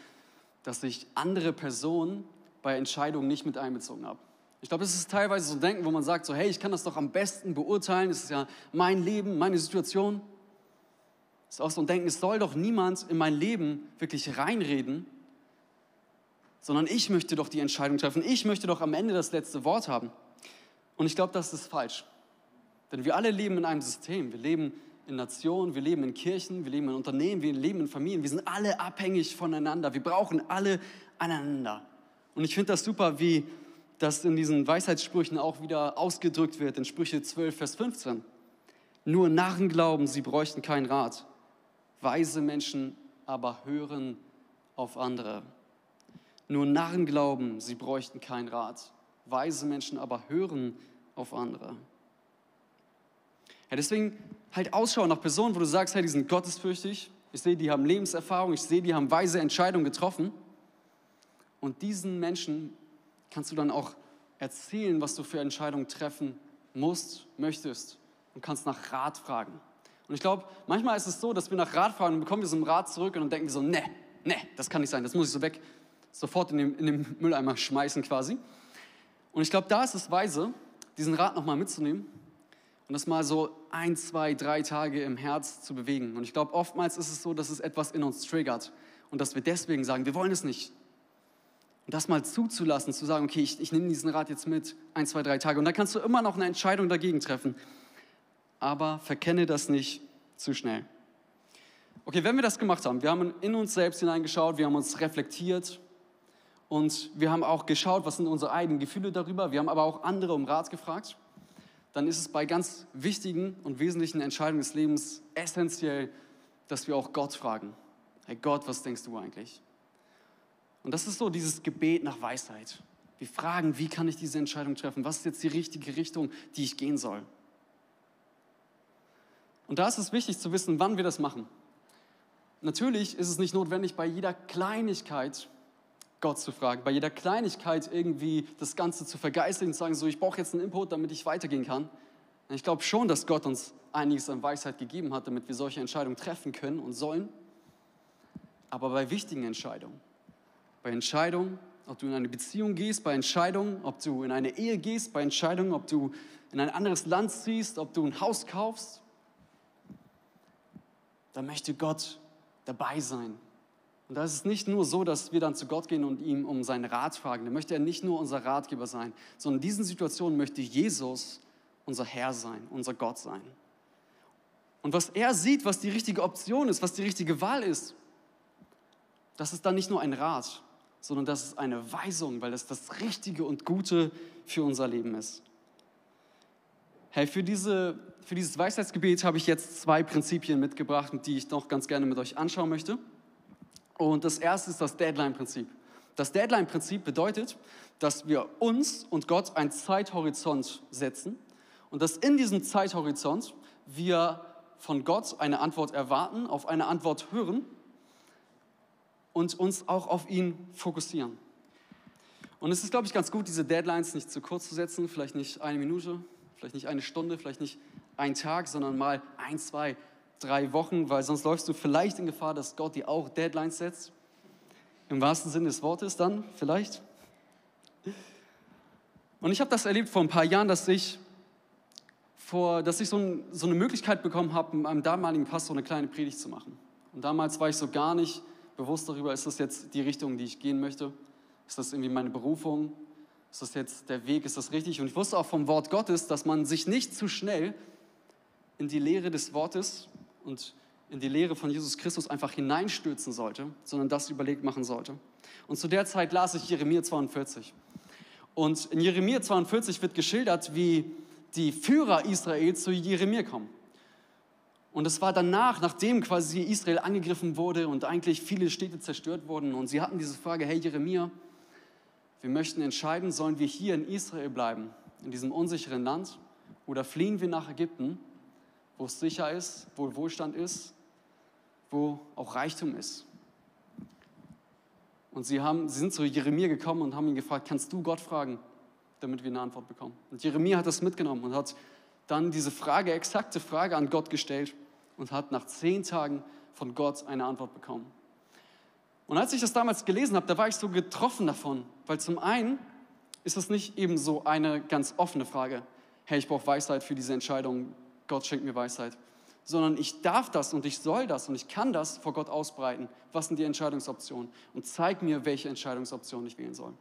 dass ich andere Personen bei Entscheidungen nicht mit einbezogen habe. Ich glaube, es ist teilweise so ein Denken, wo man sagt, so, hey, ich kann das doch am besten beurteilen, es ist ja mein Leben, meine Situation. Es ist auch so ein Denken, es soll doch niemand in mein Leben wirklich reinreden, sondern ich möchte doch die Entscheidung treffen, ich möchte doch am Ende das letzte Wort haben. Und ich glaube, das ist falsch. Denn wir alle leben in einem System. Wir leben in Nationen, wir leben in Kirchen, wir leben in Unternehmen, wir leben in Familien. Wir sind alle abhängig voneinander. Wir brauchen alle einander. Und ich finde das super, wie das in diesen Weisheitssprüchen auch wieder ausgedrückt wird, in Sprüche 12, Vers 15. Nur Narren glauben, sie bräuchten keinen Rat. Weise Menschen aber hören auf andere. Nur Narren glauben, sie bräuchten keinen Rat. Weise Menschen aber hören auf andere. Ja, deswegen halt Ausschau nach Personen, wo du sagst, hey, die sind gottesfürchtig. Ich sehe, die haben Lebenserfahrung. Ich sehe, die haben weise Entscheidungen getroffen. Und diesen Menschen kannst du dann auch erzählen, was du für Entscheidungen treffen musst, möchtest und kannst nach Rat fragen. Und ich glaube, manchmal ist es so, dass wir nach Rat fragen und bekommen wir so einen Rat zurück und dann denken wir so, ne, ne, das kann nicht sein, das muss ich so weg, sofort in den, in den Mülleimer schmeißen quasi. Und ich glaube, da ist es weise, diesen Rat nochmal mitzunehmen und das mal so ein, zwei, drei Tage im Herz zu bewegen. Und ich glaube, oftmals ist es so, dass es etwas in uns triggert und dass wir deswegen sagen, wir wollen es nicht. Das mal zuzulassen, zu sagen, okay, ich, ich nehme diesen Rat jetzt mit, ein, zwei, drei Tage. Und dann kannst du immer noch eine Entscheidung dagegen treffen. Aber verkenne das nicht zu schnell. Okay, wenn wir das gemacht haben, wir haben in uns selbst hineingeschaut, wir haben uns reflektiert und wir haben auch geschaut, was sind unsere eigenen Gefühle darüber. Wir haben aber auch andere um Rat gefragt. Dann ist es bei ganz wichtigen und wesentlichen Entscheidungen des Lebens essentiell, dass wir auch Gott fragen. Hey Gott, was denkst du eigentlich? Und das ist so dieses Gebet nach Weisheit. Wir fragen, wie kann ich diese Entscheidung treffen? Was ist jetzt die richtige Richtung, die ich gehen soll? Und da ist es wichtig zu wissen, wann wir das machen. Natürlich ist es nicht notwendig, bei jeder Kleinigkeit Gott zu fragen, bei jeder Kleinigkeit irgendwie das Ganze zu vergeistigen und zu sagen, so, ich brauche jetzt einen Input, damit ich weitergehen kann. Ich glaube schon, dass Gott uns einiges an Weisheit gegeben hat, damit wir solche Entscheidungen treffen können und sollen. Aber bei wichtigen Entscheidungen, bei Entscheidungen, ob du in eine Beziehung gehst, bei Entscheidungen, ob du in eine Ehe gehst, bei Entscheidungen, ob du in ein anderes Land ziehst, ob du ein Haus kaufst. Da möchte Gott dabei sein. Und da ist es nicht nur so, dass wir dann zu Gott gehen und ihm um seinen Rat fragen. Da möchte er nicht nur unser Ratgeber sein, sondern in diesen Situationen möchte Jesus unser Herr sein, unser Gott sein. Und was er sieht, was die richtige Option ist, was die richtige Wahl ist, das ist dann nicht nur ein Rat, sondern das ist eine Weisung, weil das das Richtige und Gute für unser Leben ist. Hey, für, diese, für dieses Weisheitsgebet habe ich jetzt zwei Prinzipien mitgebracht, die ich noch ganz gerne mit euch anschauen möchte. Und das erste ist das Deadline-Prinzip. Das Deadline-Prinzip bedeutet, dass wir uns und Gott einen Zeithorizont setzen und dass in diesem Zeithorizont wir von Gott eine Antwort erwarten, auf eine Antwort hören und uns auch auf ihn fokussieren. Und es ist, glaube ich, ganz gut, diese Deadlines nicht zu kurz zu setzen, vielleicht nicht eine Minute, vielleicht nicht eine Stunde, vielleicht nicht einen Tag, sondern mal ein, zwei, drei Wochen, weil sonst läufst du vielleicht in Gefahr, dass Gott dir auch Deadlines setzt. Im wahrsten Sinne des Wortes dann, vielleicht. Und ich habe das erlebt vor ein paar Jahren, dass ich, vor, dass ich so, ein, so eine Möglichkeit bekommen habe, mit meinem damaligen Pastor eine kleine Predigt zu machen. Und damals war ich so gar nicht bewusst darüber, ist das jetzt die Richtung, die ich gehen möchte? Ist das irgendwie meine Berufung? Ist das jetzt der Weg? Ist das richtig? Und ich wusste auch vom Wort Gottes, dass man sich nicht zu schnell in die Lehre des Wortes und in die Lehre von Jesus Christus einfach hineinstürzen sollte, sondern das überlegt machen sollte. Und zu der Zeit las ich Jeremia 42. Und in Jeremia 42 wird geschildert, wie die Führer Israels zu Jeremia kommen. Und es war danach, nachdem quasi Israel angegriffen wurde und eigentlich viele Städte zerstört wurden. Und sie hatten diese Frage, hey Jeremia, Wir möchten entscheiden, sollen wir hier in Israel bleiben, in diesem unsicheren Land, oder fliehen wir nach Ägypten, wo es sicher ist, wo Wohlstand ist, wo auch Reichtum ist. Und sie, haben, sie sind zu Jeremia gekommen und haben ihn gefragt, kannst du Gott fragen, damit wir eine Antwort bekommen? Und Jeremia hat das mitgenommen und hat dann diese Frage, exakte Frage an Gott gestellt und hat nach zehn Tagen von Gott eine Antwort bekommen. Und als ich das damals gelesen habe, da war ich so getroffen davon, weil zum einen ist es nicht eben so eine ganz offene Frage, hey, ich brauche Weisheit für diese Entscheidung, Gott schenkt mir Weisheit, sondern ich darf das und ich soll das und ich kann das vor Gott ausbreiten. Was sind die Entscheidungsoptionen? Und zeig mir, welche Entscheidungsoption ich wählen soll.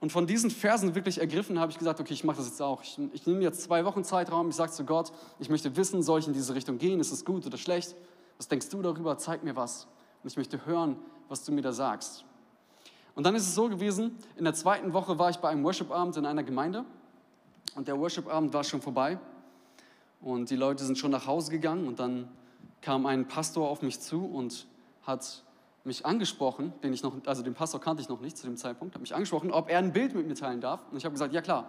Und von diesen Versen wirklich ergriffen habe ich gesagt, okay, ich mache das jetzt auch. Ich, ich nehme jetzt zwei Wochen Zeitraum, ich sage zu Gott, ich möchte wissen, soll ich in diese Richtung gehen? Ist es gut oder schlecht? Was denkst du darüber? Zeig mir was. Und ich möchte hören, was du mir da sagst. Und dann ist es so gewesen, in der zweiten Woche war ich bei einem Worship-Abend in einer Gemeinde und der Worship-Abend war schon vorbei und die Leute sind schon nach Hause gegangen und dann kam ein Pastor auf mich zu und hat mich angesprochen, den ich noch, also den Pastor kannte ich noch nicht zu dem Zeitpunkt, hat mich angesprochen, ob er ein Bild mit mir teilen darf. Und ich habe gesagt, ja klar.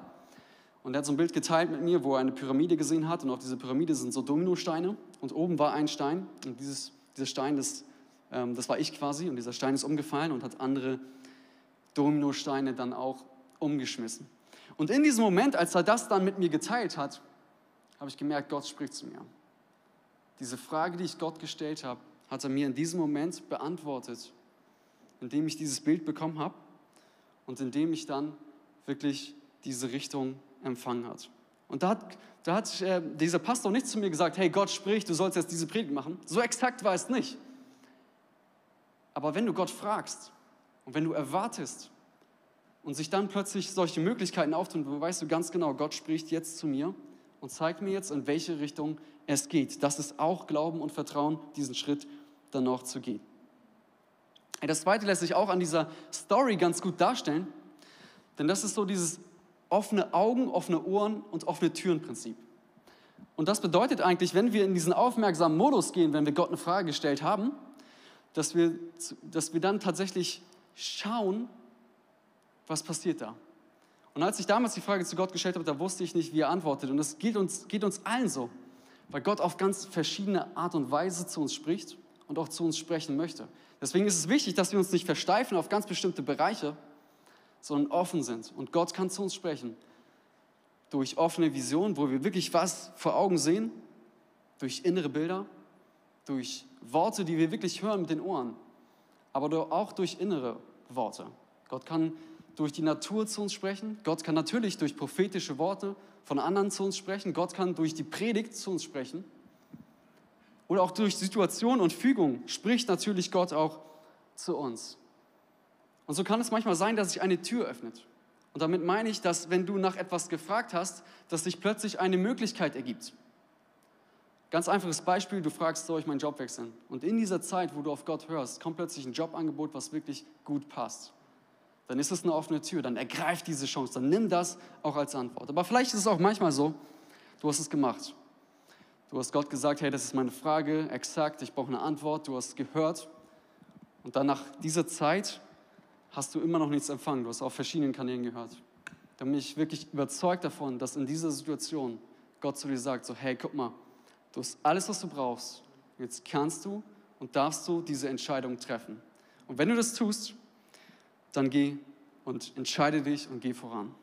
Und er hat so ein Bild geteilt mit mir, wo er eine Pyramide gesehen hat und auf dieser Pyramide sind so Dominosteine und oben war ein Stein und dieses, dieser Stein, das ähm, das war ich quasi und dieser Stein ist umgefallen und hat andere Dominosteine dann auch umgeschmissen. Und in diesem Moment, als er das dann mit mir geteilt hat, habe ich gemerkt, Gott spricht zu mir. Diese Frage, die ich Gott gestellt habe, hat er mir in diesem Moment beantwortet, indem ich dieses Bild bekommen habe und indem ich dann wirklich diese Richtung empfangen hat. Und da hat, da hat äh, dieser Pastor nicht zu mir gesagt, hey, Gott spricht, du sollst jetzt diese Predigt machen. So exakt war es nicht. Aber wenn du Gott fragst und wenn du erwartest und sich dann plötzlich solche Möglichkeiten auftun, wo weißt du ganz genau, Gott spricht jetzt zu mir und zeigt mir jetzt, in welche Richtung es geht. Das ist auch Glauben und Vertrauen, diesen Schritt dann noch zu gehen. Das zweite lässt sich auch an dieser Story ganz gut darstellen, denn das ist so dieses offene Augen, offene Ohren und offene Türen Prinzip. Und das bedeutet eigentlich, wenn wir in diesen aufmerksamen Modus gehen, wenn wir Gott eine Frage gestellt haben, dass wir, dass wir dann tatsächlich schauen, was passiert da. Und als ich damals die Frage zu Gott gestellt habe, da wusste ich nicht, wie er antwortet. Und das geht uns, geht uns allen so, weil Gott auf ganz verschiedene Art und Weise zu uns spricht und auch zu uns sprechen möchte. Deswegen ist es wichtig, dass wir uns nicht versteifen auf ganz bestimmte Bereiche, sondern offen sind. Und Gott kann zu uns sprechen durch offene Visionen, wo wir wirklich was vor Augen sehen, durch innere Bilder durch Worte, die wir wirklich hören mit den Ohren, aber auch durch innere Worte. Gott kann durch die Natur zu uns sprechen. Gott kann natürlich durch prophetische Worte von anderen zu uns sprechen. Gott kann durch die Predigt zu uns sprechen. Oder auch durch Situation und Fügung spricht natürlich Gott auch zu uns. Und so kann es manchmal sein, dass sich eine Tür öffnet. Und damit meine ich, dass wenn du nach etwas gefragt hast, dass sich plötzlich eine Möglichkeit ergibt. Ganz einfaches Beispiel, du fragst, soll ich meinen Job wechseln? Und in dieser Zeit, wo du auf Gott hörst, kommt plötzlich ein Jobangebot, was wirklich gut passt. Dann ist es eine offene Tür, dann ergreif diese Chance, dann nimm das auch als Antwort. Aber vielleicht ist es auch manchmal so, du hast es gemacht. Du hast Gott gesagt, hey, das ist meine Frage, exakt, ich brauche eine Antwort, du hast gehört. Und dann nach dieser Zeit hast du immer noch nichts empfangen, du hast auf verschiedenen Kanälen gehört. Da bin ich wirklich überzeugt davon, dass in dieser Situation Gott zu dir sagt, so hey, guck mal, Du hast alles, was du brauchst. Jetzt kannst du und darfst du diese Entscheidung treffen. Und wenn du das tust, dann geh und entscheide dich und geh voran.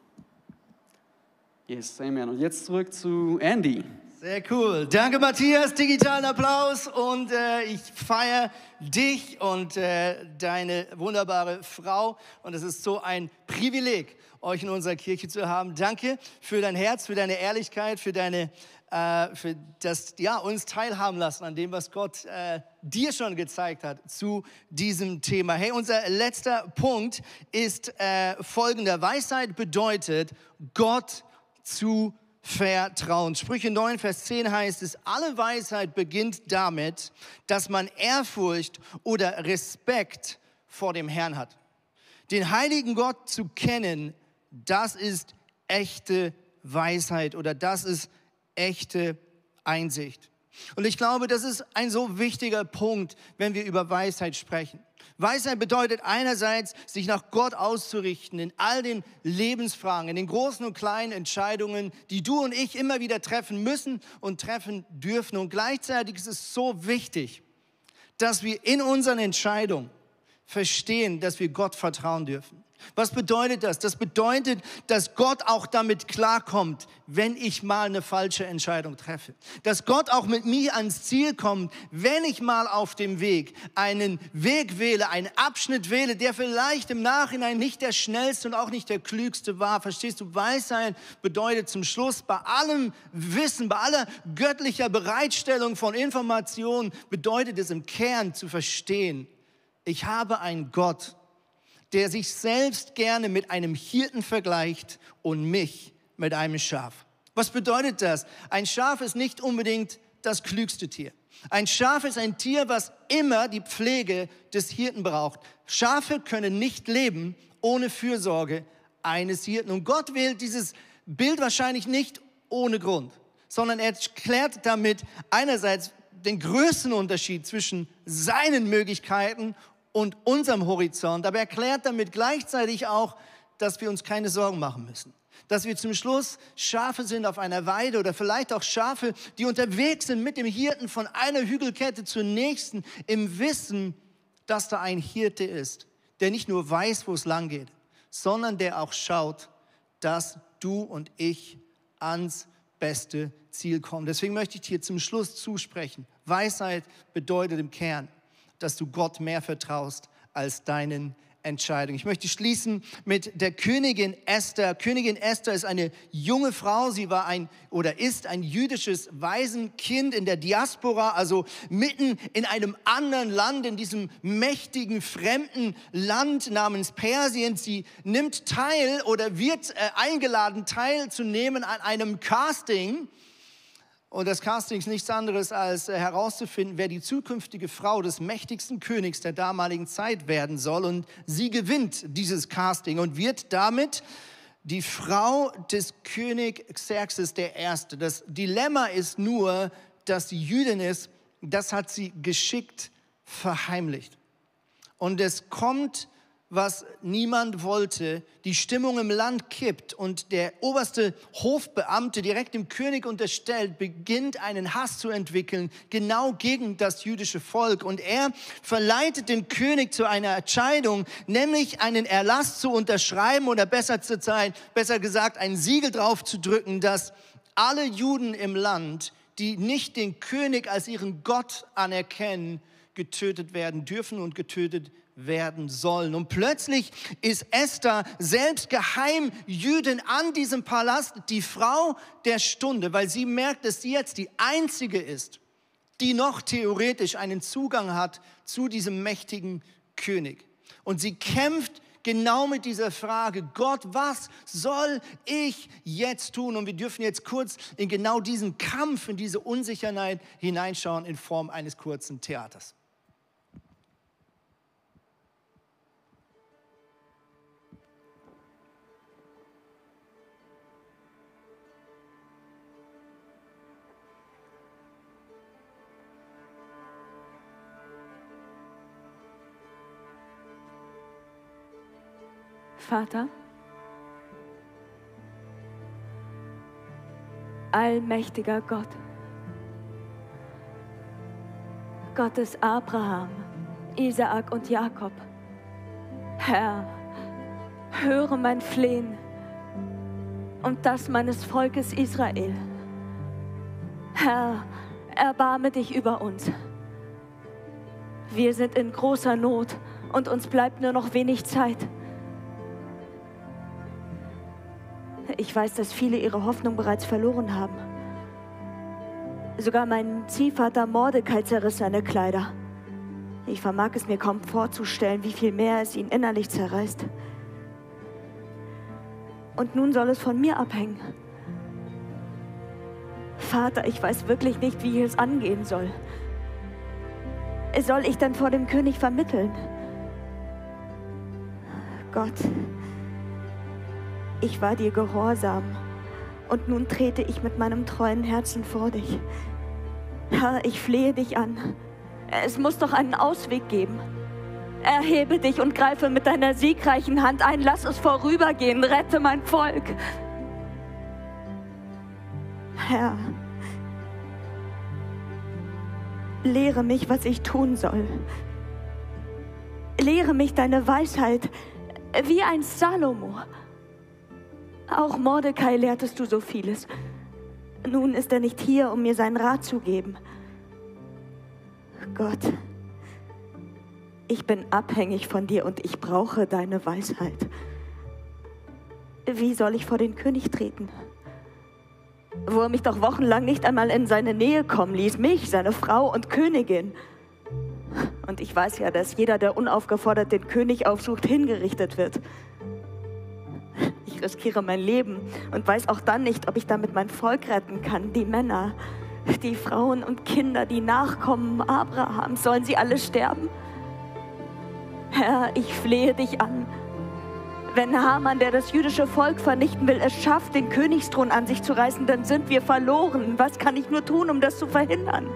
Yes, Amen. Und jetzt zurück zu Andy. Sehr cool. Danke, Matthias. Digitalen Applaus. Und äh, ich feiere dich und äh, deine wunderbare Frau. Und es ist so ein Privileg, euch in unserer Kirche zu haben. Danke für dein Herz, für deine Ehrlichkeit, für deine äh, für das ja, uns teilhaben lassen an dem, was Gott äh, dir schon gezeigt hat zu diesem Thema. Hey, unser letzter Punkt ist äh, folgender. Weisheit bedeutet, Gott zu vertrauen. Sprüche 9, Vers 10 heißt es, alle Weisheit beginnt damit, dass man Ehrfurcht oder Respekt vor dem Herrn hat. Den heiligen Gott zu kennen, das ist echte Weisheit oder das ist echte Einsicht. Und ich glaube, das ist ein so wichtiger Punkt, wenn wir über Weisheit sprechen. Weisheit bedeutet einerseits, sich nach Gott auszurichten in all den Lebensfragen, in den großen und kleinen Entscheidungen, die du und ich immer wieder treffen müssen und treffen dürfen. Und gleichzeitig ist es so wichtig, dass wir in unseren Entscheidungen verstehen, dass wir Gott vertrauen dürfen. Was bedeutet das? Das bedeutet, dass Gott auch damit klarkommt, wenn ich mal eine falsche Entscheidung treffe. Dass Gott auch mit mir ans Ziel kommt, wenn ich mal auf dem Weg einen Weg wähle, einen Abschnitt wähle, der vielleicht im Nachhinein nicht der schnellste und auch nicht der klügste war. Verstehst du? Weisheit bedeutet zum Schluss bei allem Wissen, bei aller göttlicher Bereitstellung von Informationen, bedeutet es im Kern zu verstehen, ich habe einen Gott, der sich selbst gerne mit einem Hirten vergleicht und mich mit einem Schaf. Was bedeutet das? Ein Schaf ist nicht unbedingt das klügste Tier. Ein Schaf ist ein Tier, was immer die Pflege des Hirten braucht. Schafe können nicht leben ohne Fürsorge eines Hirten. Und Gott wählt dieses Bild wahrscheinlich nicht ohne Grund, sondern er klärt damit einerseits den größten Unterschied zwischen seinen Möglichkeiten und unserem Horizont, aber erklärt damit gleichzeitig auch, dass wir uns keine Sorgen machen müssen. Dass wir zum Schluss Schafe sind auf einer Weide oder vielleicht auch Schafe, die unterwegs sind mit dem Hirten von einer Hügelkette zur nächsten, im Wissen, dass da ein Hirte ist, der nicht nur weiß, wo es lang geht, sondern der auch schaut, dass du und ich ans beste Ziel kommen. Deswegen möchte ich dir zum Schluss zusprechen. Weisheit bedeutet im Kern, dass du Gott mehr vertraust als deinen Entscheidungen. Ich möchte schließen mit der Königin Esther. Königin Esther ist eine junge Frau. Sie war ein oder ist ein jüdisches Waisenkind in der Diaspora, also mitten in einem anderen Land, in diesem mächtigen fremden Land namens Persien. Sie nimmt teil oder wird äh, eingeladen, teilzunehmen an einem Casting und das Casting ist nichts anderes als äh, herauszufinden, wer die zukünftige Frau des mächtigsten Königs der damaligen Zeit werden soll. Und sie gewinnt dieses Casting und wird damit die Frau des König Xerxes I. Das Dilemma ist nur, dass sie Jüdin ist. Das hat sie geschickt verheimlicht. Und es kommt was niemand wollte, die Stimmung im Land kippt und der oberste Hofbeamte direkt dem König unterstellt, beginnt einen Hass zu entwickeln, genau gegen das jüdische Volk. Und er verleitet den König zu einer Entscheidung, nämlich einen Erlass zu unterschreiben oder besser zu sein, besser gesagt, ein Siegel drauf zu drücken, dass alle Juden im Land, die nicht den König als ihren Gott anerkennen, getötet werden dürfen und getötet werden sollen. Und plötzlich ist Esther selbst geheim Jüdin an diesem Palast, die Frau der Stunde, weil sie merkt, dass sie jetzt die einzige ist, die noch theoretisch einen Zugang hat zu diesem mächtigen König. Und sie kämpft genau mit dieser Frage, Gott, was soll ich jetzt tun? Und wir dürfen jetzt kurz in genau diesen Kampf, in diese Unsicherheit hineinschauen in Form eines kurzen Theaters. Vater, allmächtiger Gott, Gott des Abraham, Isaak und Jakob, Herr, höre mein Flehen und das meines Volkes Israel. Herr, erbarme dich über uns. Wir sind in großer Not und uns bleibt nur noch wenig Zeit. Ich weiß, dass viele ihre Hoffnung bereits verloren haben. Sogar mein Ziehvater Mordecai zerriss seine Kleider. Ich vermag es mir kaum vorzustellen, wie viel mehr es ihn innerlich zerreißt. Und nun soll es von mir abhängen. Vater, ich weiß wirklich nicht, wie ich es angehen soll. Soll ich dann vor dem König vermitteln? Gott, ich war dir gehorsam und nun trete ich mit meinem treuen Herzen vor dich. Herr, ich flehe dich an. Es muss doch einen Ausweg geben. Erhebe dich und greife mit deiner siegreichen Hand ein. Lass es vorübergehen. Rette mein Volk. Herr, lehre mich, was ich tun soll. Lehre mich deine Weisheit wie ein Salomo. Auch Mordecai lehrtest du so vieles. Nun ist er nicht hier, um mir seinen Rat zu geben. Gott, ich bin abhängig von dir und ich brauche deine Weisheit. Wie soll ich vor den König treten? Wo er mich doch wochenlang nicht einmal in seine Nähe kommen ließ, mich, seine Frau und Königin. Und ich weiß ja, dass jeder, der unaufgefordert den König aufsucht, hingerichtet wird. Ich riskiere mein Leben und weiß auch dann nicht, ob ich damit mein Volk retten kann. Die Männer, die Frauen und Kinder, die Nachkommen Abrahams, sollen sie alle sterben? Herr, ich flehe dich an. Wenn Haman, der das jüdische Volk vernichten will, es schafft, den Königsthron an sich zu reißen, dann sind wir verloren. Was kann ich nur tun, um das zu verhindern?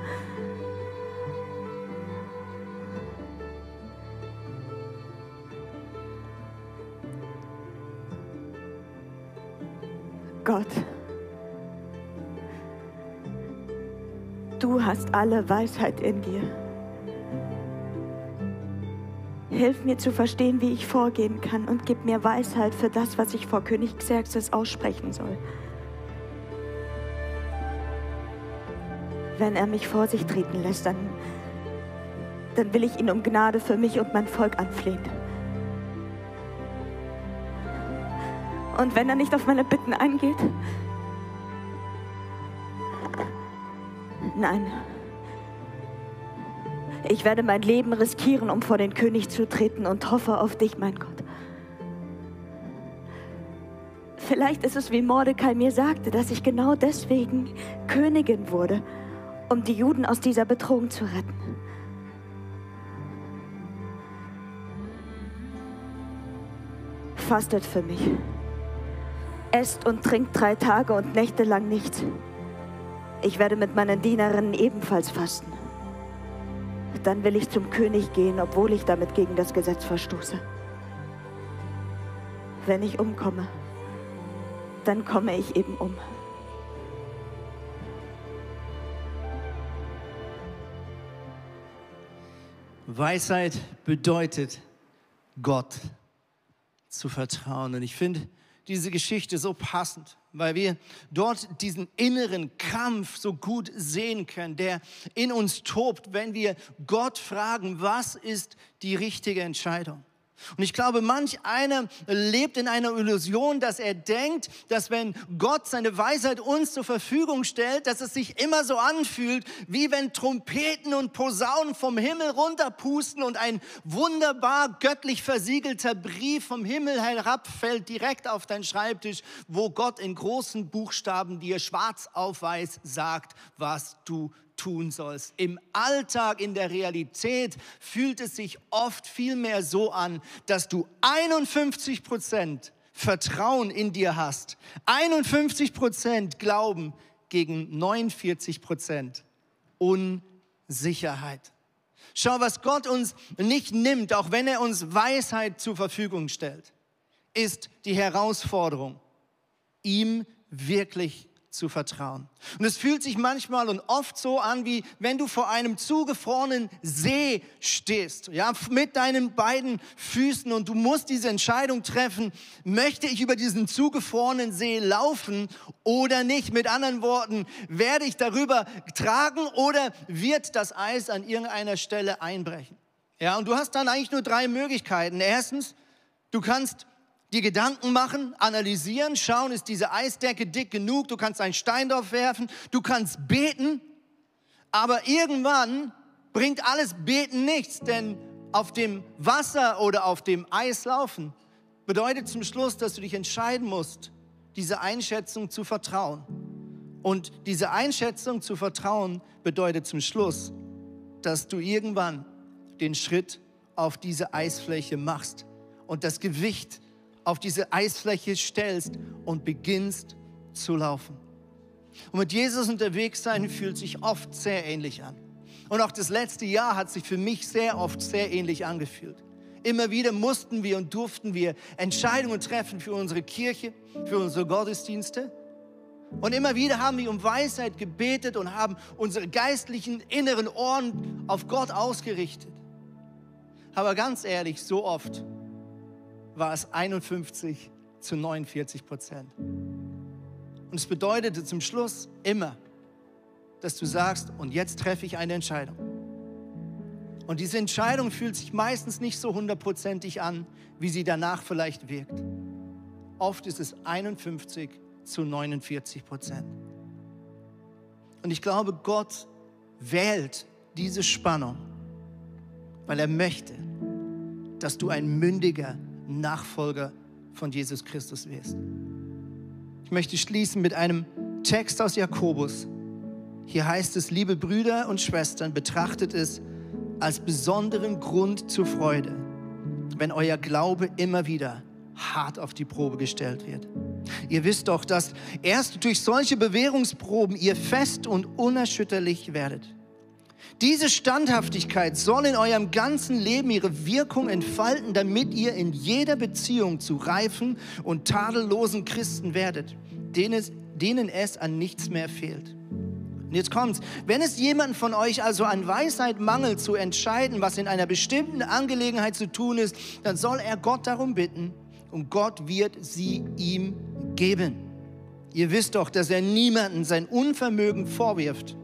Hast alle Weisheit in dir. Hilf mir zu verstehen, wie ich vorgehen kann und gib mir Weisheit für das, was ich vor König Xerxes aussprechen soll. Wenn er mich vor sich treten lässt, dann, dann will ich ihn um Gnade für mich und mein Volk anflehen. Und wenn er nicht auf meine Bitten eingeht? Nein. Ich werde mein Leben riskieren, um vor den König zu treten und hoffe auf dich, mein Gott. Vielleicht ist es wie Mordecai mir sagte, dass ich genau deswegen Königin wurde, um die Juden aus dieser Bedrohung zu retten. Fastet für mich. Esst und trinkt drei Tage und Nächte lang nichts. Ich werde mit meinen Dienerinnen ebenfalls fasten. Dann will ich zum König gehen, obwohl ich damit gegen das Gesetz verstoße. Wenn ich umkomme, dann komme ich eben um. Weisheit bedeutet, Gott zu vertrauen. Und ich finde, diese Geschichte so passend, weil wir dort diesen inneren Kampf so gut sehen können, der in uns tobt, wenn wir Gott fragen, was ist die richtige Entscheidung? Und ich glaube, manch einer lebt in einer Illusion, dass er denkt, dass wenn Gott seine Weisheit uns zur Verfügung stellt, dass es sich immer so anfühlt, wie wenn Trompeten und Posaunen vom Himmel runterpusten und ein wunderbar göttlich versiegelter Brief vom Himmel herabfällt direkt auf dein Schreibtisch, wo Gott in großen Buchstaben dir schwarz auf weiß sagt, was du tun sollst. Im Alltag, in der Realität fühlt es sich oft viel mehr so an, dass du 51 Prozent Vertrauen in dir hast, 51 Prozent Glauben gegen 49 Prozent Unsicherheit. Schau, was Gott uns nicht nimmt, auch wenn er uns Weisheit zur Verfügung stellt, ist die Herausforderung, ihm wirklich zu vertrauen. Und es fühlt sich manchmal und oft so an, wie wenn du vor einem zugefrorenen See stehst, ja, mit deinen beiden Füßen und du musst diese Entscheidung treffen, möchte ich über diesen zugefrorenen See laufen oder nicht? Mit anderen Worten, werde ich darüber tragen oder wird das Eis an irgendeiner Stelle einbrechen? Ja, und du hast dann eigentlich nur drei Möglichkeiten. Erstens, du kannst dir Gedanken machen, analysieren, schauen, ist diese Eisdecke dick genug, du kannst einen Stein drauf werfen, du kannst beten, aber irgendwann bringt alles Beten nichts, denn auf dem Wasser oder auf dem Eis laufen bedeutet zum Schluss, dass du dich entscheiden musst, diese Einschätzung zu vertrauen. Und diese Einschätzung zu vertrauen bedeutet zum Schluss, dass du irgendwann den Schritt auf diese Eisfläche machst und das Gewicht auf diese Eisfläche stellst und beginnst zu laufen. Und mit Jesus unterwegs sein fühlt sich oft sehr ähnlich an. Und auch das letzte Jahr hat sich für mich sehr oft sehr ähnlich angefühlt. Immer wieder mussten wir und durften wir Entscheidungen treffen für unsere Kirche, für unsere Gottesdienste. Und immer wieder haben wir um Weisheit gebetet und haben unsere geistlichen inneren Ohren auf Gott ausgerichtet. Aber ganz ehrlich, so oft war es 51 zu 49 Prozent. Und es bedeutete zum Schluss immer, dass du sagst, und jetzt treffe ich eine Entscheidung. Und diese Entscheidung fühlt sich meistens nicht so hundertprozentig an, wie sie danach vielleicht wirkt. Oft ist es 51 zu 49 Prozent. Und ich glaube, Gott wählt diese Spannung, weil er möchte, dass du ein mündiger Nachfolger von Jesus Christus wirst. Ich möchte schließen mit einem Text aus Jakobus. Hier heißt es, liebe Brüder und Schwestern, betrachtet es als besonderen Grund zur Freude, wenn euer Glaube immer wieder hart auf die Probe gestellt wird. Ihr wisst doch, dass erst durch solche Bewährungsproben ihr fest und unerschütterlich werdet. Diese Standhaftigkeit soll in eurem ganzen Leben ihre Wirkung entfalten, damit ihr in jeder Beziehung zu reifen und tadellosen Christen werdet, denen es, denen es an nichts mehr fehlt. Und jetzt kommt's. Wenn es jemanden von euch also an Weisheit mangelt, zu entscheiden, was in einer bestimmten Angelegenheit zu tun ist, dann soll er Gott darum bitten und Gott wird sie ihm geben. Ihr wisst doch, dass er niemanden sein Unvermögen vorwirft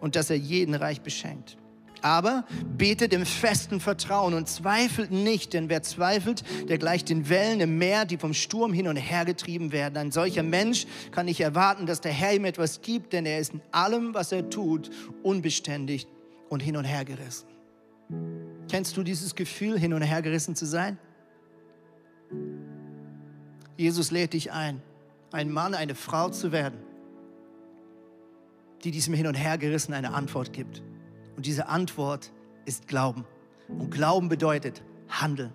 und dass er jeden reich beschenkt. Aber betet im festen Vertrauen und zweifelt nicht, denn wer zweifelt, der gleicht den Wellen im Meer, die vom Sturm hin und her getrieben werden. Ein solcher Mensch kann nicht erwarten, dass der Herr ihm etwas gibt, denn er ist in allem, was er tut, unbeständig und hin und her gerissen. Kennst du dieses Gefühl, hin und her gerissen zu sein? Jesus lädt dich ein, ein Mann, eine Frau zu werden, die diesem Hin und Hergerissen eine Antwort gibt. Und diese Antwort ist Glauben. Und Glauben bedeutet Handeln.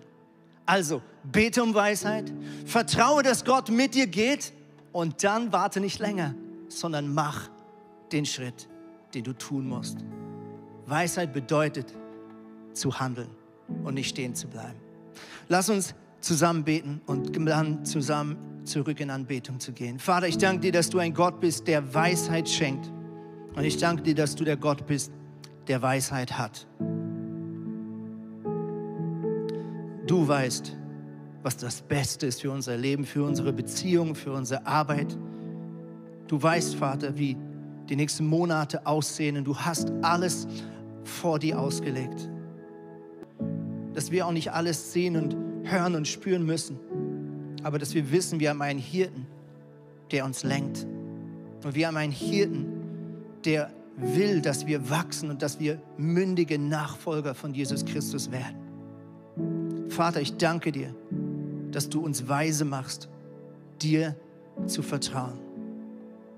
Also bete um Weisheit, vertraue, dass Gott mit dir geht und dann warte nicht länger, sondern mach den Schritt, den du tun musst. Weisheit bedeutet zu handeln und nicht stehen zu bleiben. Lass uns zusammen beten und dann zusammen zurück in Anbetung zu gehen. Vater, ich danke dir, dass du ein Gott bist, der Weisheit schenkt. Und ich danke dir, dass du der Gott bist, der Weisheit hat. Du weißt, was das Beste ist für unser Leben, für unsere Beziehung, für unsere Arbeit. Du weißt, Vater, wie die nächsten Monate aussehen und du hast alles vor dir ausgelegt. Dass wir auch nicht alles sehen und hören und spüren müssen, aber dass wir wissen, wir haben einen Hirten, der uns lenkt. Und wir haben einen Hirten, der will, dass wir wachsen und dass wir mündige Nachfolger von Jesus Christus werden. Vater, ich danke dir, dass du uns weise machst, dir zu vertrauen.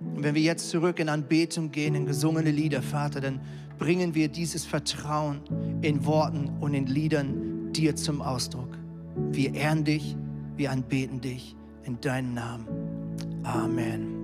Und wenn wir jetzt zurück in Anbetung gehen, in gesungene Lieder, Vater, dann bringen wir dieses Vertrauen in Worten und in Liedern dir zum Ausdruck. Wir ehren dich, wir anbeten dich in deinem Namen. Amen.